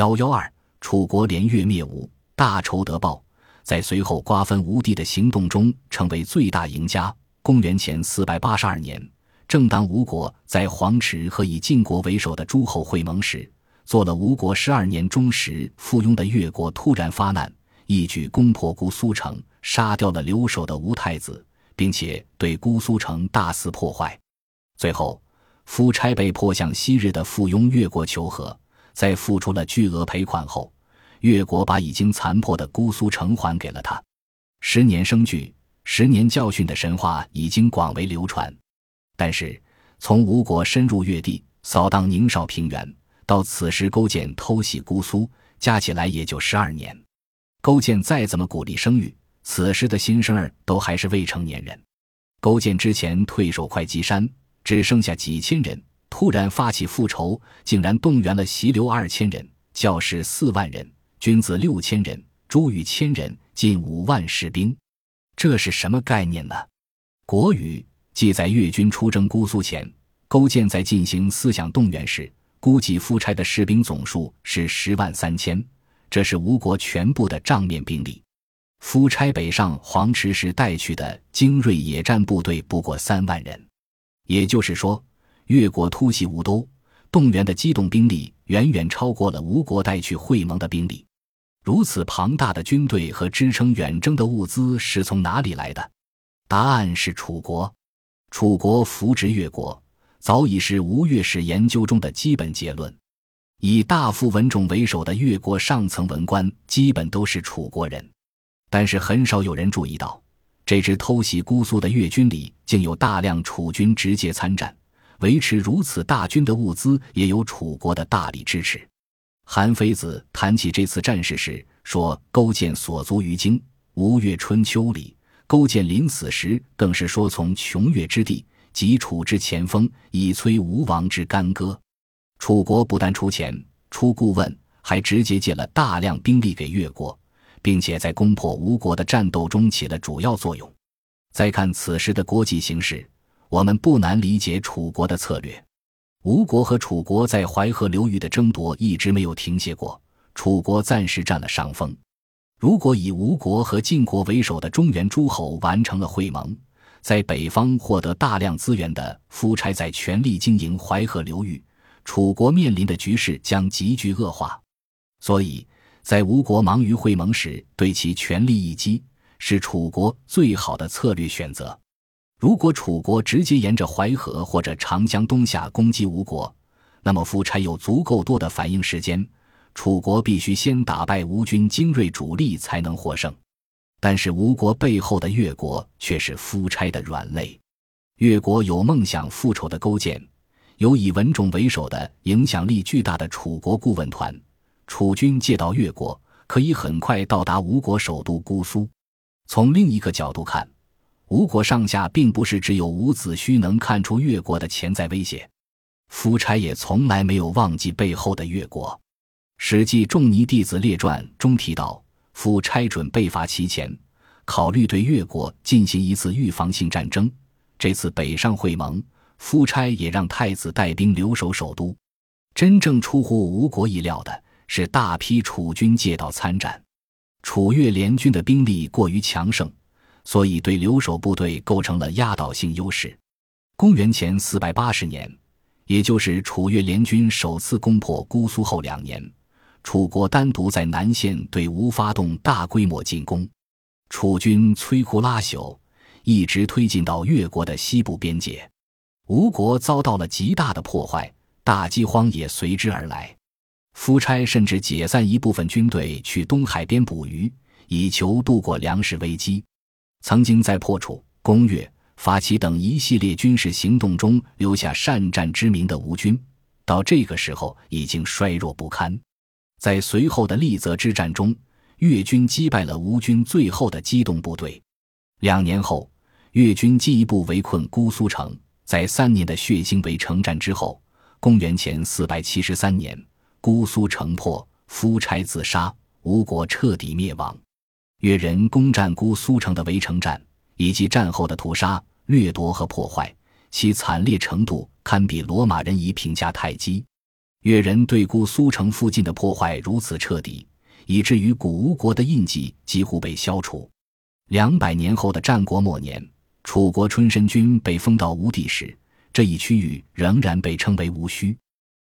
幺幺二，楚国连越灭吴，大仇得报，在随后瓜分吴地的行动中成为最大赢家。公元前四百八十二年，正当吴国在黄池和以晋国为首的诸侯会盟时，做了吴国十二年忠实附庸的越国突然发难，一举攻破姑苏城，杀掉了留守的吴太子，并且对姑苏城大肆破坏。最后，夫差被迫向昔日的附庸越国求和。在付出了巨额赔款后，越国把已经残破的姑苏城还给了他。十年生聚，十年教训的神话已经广为流传。但是，从吴国深入越地，扫荡宁绍平原，到此时勾践偷袭姑苏，加起来也就十二年。勾践再怎么鼓励生育，此时的新生儿都还是未成年人。勾践之前退守会稽山，只剩下几千人。突然发起复仇，竟然动员了袭留二千人、教士四万人、军子六千人、诸羽千人，近五万士兵。这是什么概念呢？《国语》记载，越军出征姑苏前，勾践在进行思想动员时，估计夫差的士兵总数是十万三千，这是吴国全部的账面兵力。夫差北上黄池时带去的精锐野战部队不过三万人，也就是说。越国突袭吴都，动员的机动兵力远远超过了吴国带去会盟的兵力。如此庞大的军队和支撑远征的物资是从哪里来的？答案是楚国。楚国扶植越国，早已是吴越史研究中的基本结论。以大夫文种为首的越国上层文官基本都是楚国人，但是很少有人注意到，这支偷袭姑苏的越军里竟有大量楚军直接参战。维持如此大军的物资，也有楚国的大力支持。韩非子谈起这次战事时说：“勾践所足于荆，吴越春秋里。”勾践临死时更是说：“从穷越之地，及楚之前锋，以摧吴王之干戈。”楚国不但出钱、出顾问，还直接借了大量兵力给越国，并且在攻破吴国的战斗中起了主要作用。再看此时的国际形势。我们不难理解楚国的策略。吴国和楚国在淮河流域的争夺一直没有停歇过，楚国暂时占了上风。如果以吴国和晋国为首的中原诸侯完成了会盟，在北方获得大量资源的夫差在全力经营淮河流域，楚国面临的局势将急剧恶化。所以在吴国忙于会盟时，对其全力一击，是楚国最好的策略选择。如果楚国直接沿着淮河或者长江东下攻击吴国，那么夫差有足够多的反应时间。楚国必须先打败吴军精锐主力才能获胜。但是吴国背后的越国却是夫差的软肋。越国有梦想复仇的勾践，有以文种为首的影响力巨大的楚国顾问团。楚军借道越国，可以很快到达吴国首都姑苏。从另一个角度看。吴国上下并不是只有伍子胥能看出越国的潜在威胁，夫差也从来没有忘记背后的越国。《史记·仲尼弟子列传》中提到，夫差准备伐其前，考虑对越国进行一次预防性战争。这次北上会盟，夫差也让太子带兵留守首都。真正出乎吴国意料的是，大批楚军借道参战，楚越联军的兵力过于强盛。所以，对留守部队构成了压倒性优势。公元前四百八十年，也就是楚越联军首次攻破姑苏后两年，楚国单独在南线对吴发动大规模进攻，楚军摧枯拉朽，一直推进到越国的西部边界，吴国遭到了极大的破坏，大饥荒也随之而来。夫差甚至解散一部分军队去东海边捕鱼，以求度过粮食危机。曾经在破楚、攻越、伐齐等一系列军事行动中留下善战之名的吴军，到这个时候已经衰弱不堪。在随后的利泽之战中，越军击败了吴军最后的机动部队。两年后，越军进一步围困姑苏城。在三年的血腥围城战之后，公元前四百七十三年，姑苏城破，夫差自杀，吴国彻底灭亡。越人攻占姑苏城的围城战，以及战后的屠杀、掠夺和破坏，其惨烈程度堪比罗马人以评价太基。越人对姑苏城附近的破坏如此彻底，以至于古吴国的印记几乎被消除。两百年后的战国末年，楚国春申君被封到吴地时，这一区域仍然被称为吴墟。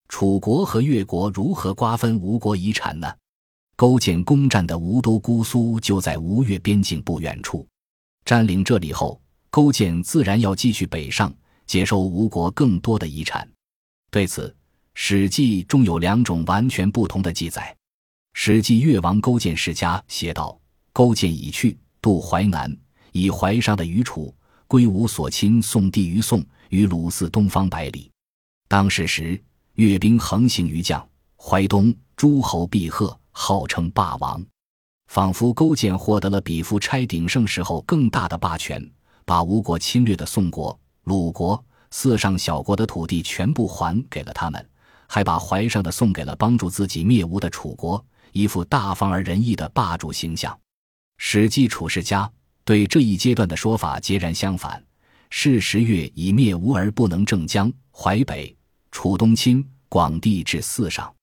楚国和越国如何瓜分吴国遗产呢？勾践攻占的吴都姑苏就在吴越边境不远处。占领这里后，勾践自然要继续北上，接收吴国更多的遗产。对此，《史记》中有两种完全不同的记载。《史记·越王勾践世家》写道：“勾践已去。”渡淮南，以淮上的余楚归吴所亲，宋地于宋，与鲁寺东方百里。当世时，越兵横行于将，淮东诸侯毕贺，号称霸王，仿佛勾践获得了比夫差鼎盛时候更大的霸权，把吴国侵略的宋国、鲁国四上小国的土地全部还给了他们，还把淮上的送给了帮助自己灭吴的楚国，一副大方而仁义的霸主形象。《史记·楚世家》对这一阶段的说法截然相反。是十月以灭吴而不能正江淮北，楚东侵广地至四上。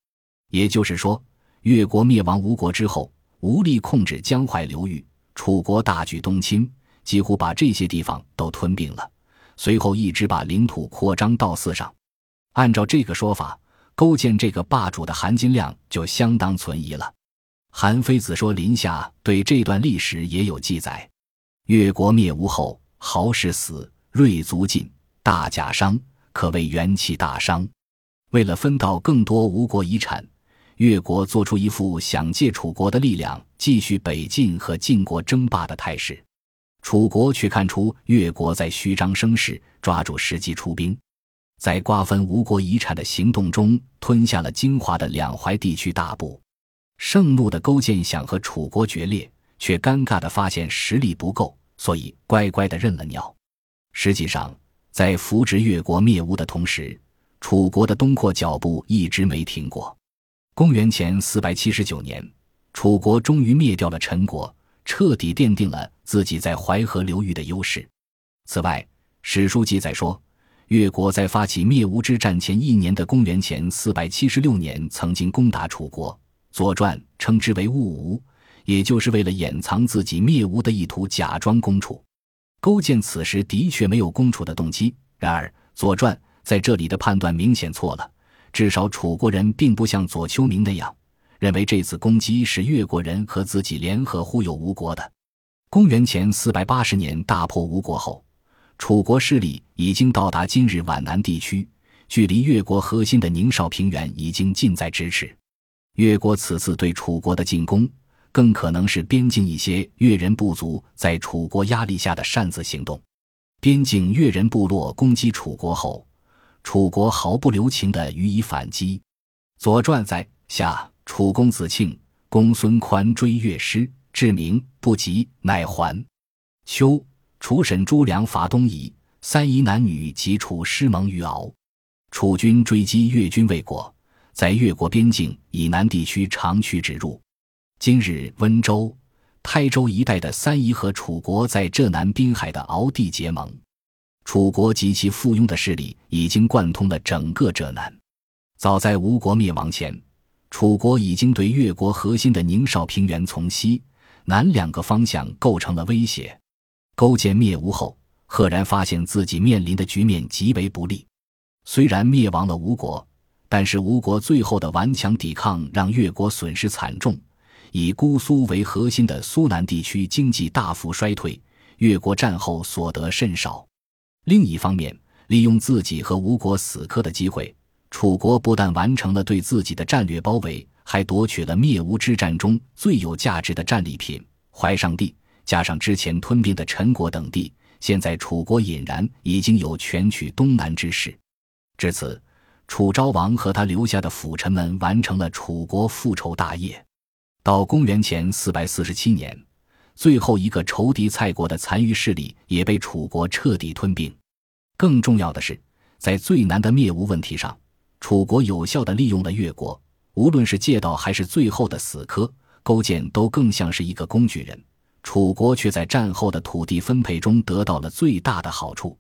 也就是说，越国灭亡吴国之后，无力控制江淮流域，楚国大举东侵，几乎把这些地方都吞并了。随后一直把领土扩张到四上。按照这个说法，勾践这个霸主的含金量就相当存疑了。韩非子说：“林下对这段历史也有记载。越国灭吴后，豪士死，锐卒尽，大甲伤，可谓元气大伤。为了分到更多吴国遗产，越国做出一副想借楚国的力量继续北进和晋国争霸的态势。楚国却看出越国在虚张声势，抓住时机出兵，在瓜分吴国遗产的行动中吞下了精华的两淮地区大部。”盛怒的勾践想和楚国决裂，却尴尬的发现实力不够，所以乖乖的认了鸟。实际上，在扶植越国灭吴的同时，楚国的东扩脚步一直没停过。公元前四百七十九年，楚国终于灭掉了陈国，彻底奠定了自己在淮河流域的优势。此外，史书记载说，越国在发起灭吴之战前一年的公元前四百七十六年，曾经攻打楚国。《左传》称之为“误吴”，也就是为了掩藏自己灭吴的意图，假装攻楚。勾践此时的确没有攻楚的动机。然而，《左传》在这里的判断明显错了。至少，楚国人并不像左丘明那样认为这次攻击是越国人和自己联合忽悠吴国的。公元前四百八十年大破吴国后，楚国势力已经到达今日皖南地区，距离越国核心的宁绍平原已经近在咫尺。越国此次对楚国的进攻，更可能是边境一些越人部族在楚国压力下的擅自行动。边境越人部落攻击楚国后，楚国毫不留情地予以反击。《左传》在下，楚公子庆、公孙宽追越师，至明不及，乃还。秋，楚沈朱良伐东夷，三夷男女及楚师盟于敖。楚军追击越军未果。在越国边境以南地区长驱直入，今日温州、台州一带的三夷和楚国在浙南滨海的鳌地结盟，楚国及其附庸的势力已经贯通了整个浙南。早在吴国灭亡前，楚国已经对越国核心的宁绍平原从西南两个方向构成了威胁。勾践灭吴后，赫然发现自己面临的局面极为不利。虽然灭亡了吴国。但是吴国最后的顽强抵抗让越国损失惨重，以姑苏为核心的苏南地区经济大幅衰退，越国战后所得甚少。另一方面，利用自己和吴国死磕的机会，楚国不但完成了对自己的战略包围，还夺取了灭吴之战中最有价值的战利品淮上地，加上之前吞并的陈国等地，现在楚国俨然已经有全取东南之势。至此。楚昭王和他留下的辅臣们完成了楚国复仇大业。到公元前四百四十七年，最后一个仇敌蔡国的残余势力也被楚国彻底吞并。更重要的是，在最难的灭吴问题上，楚国有效的利用了越国。无论是借道还是最后的死磕，勾践都更像是一个工具人。楚国却在战后的土地分配中得到了最大的好处。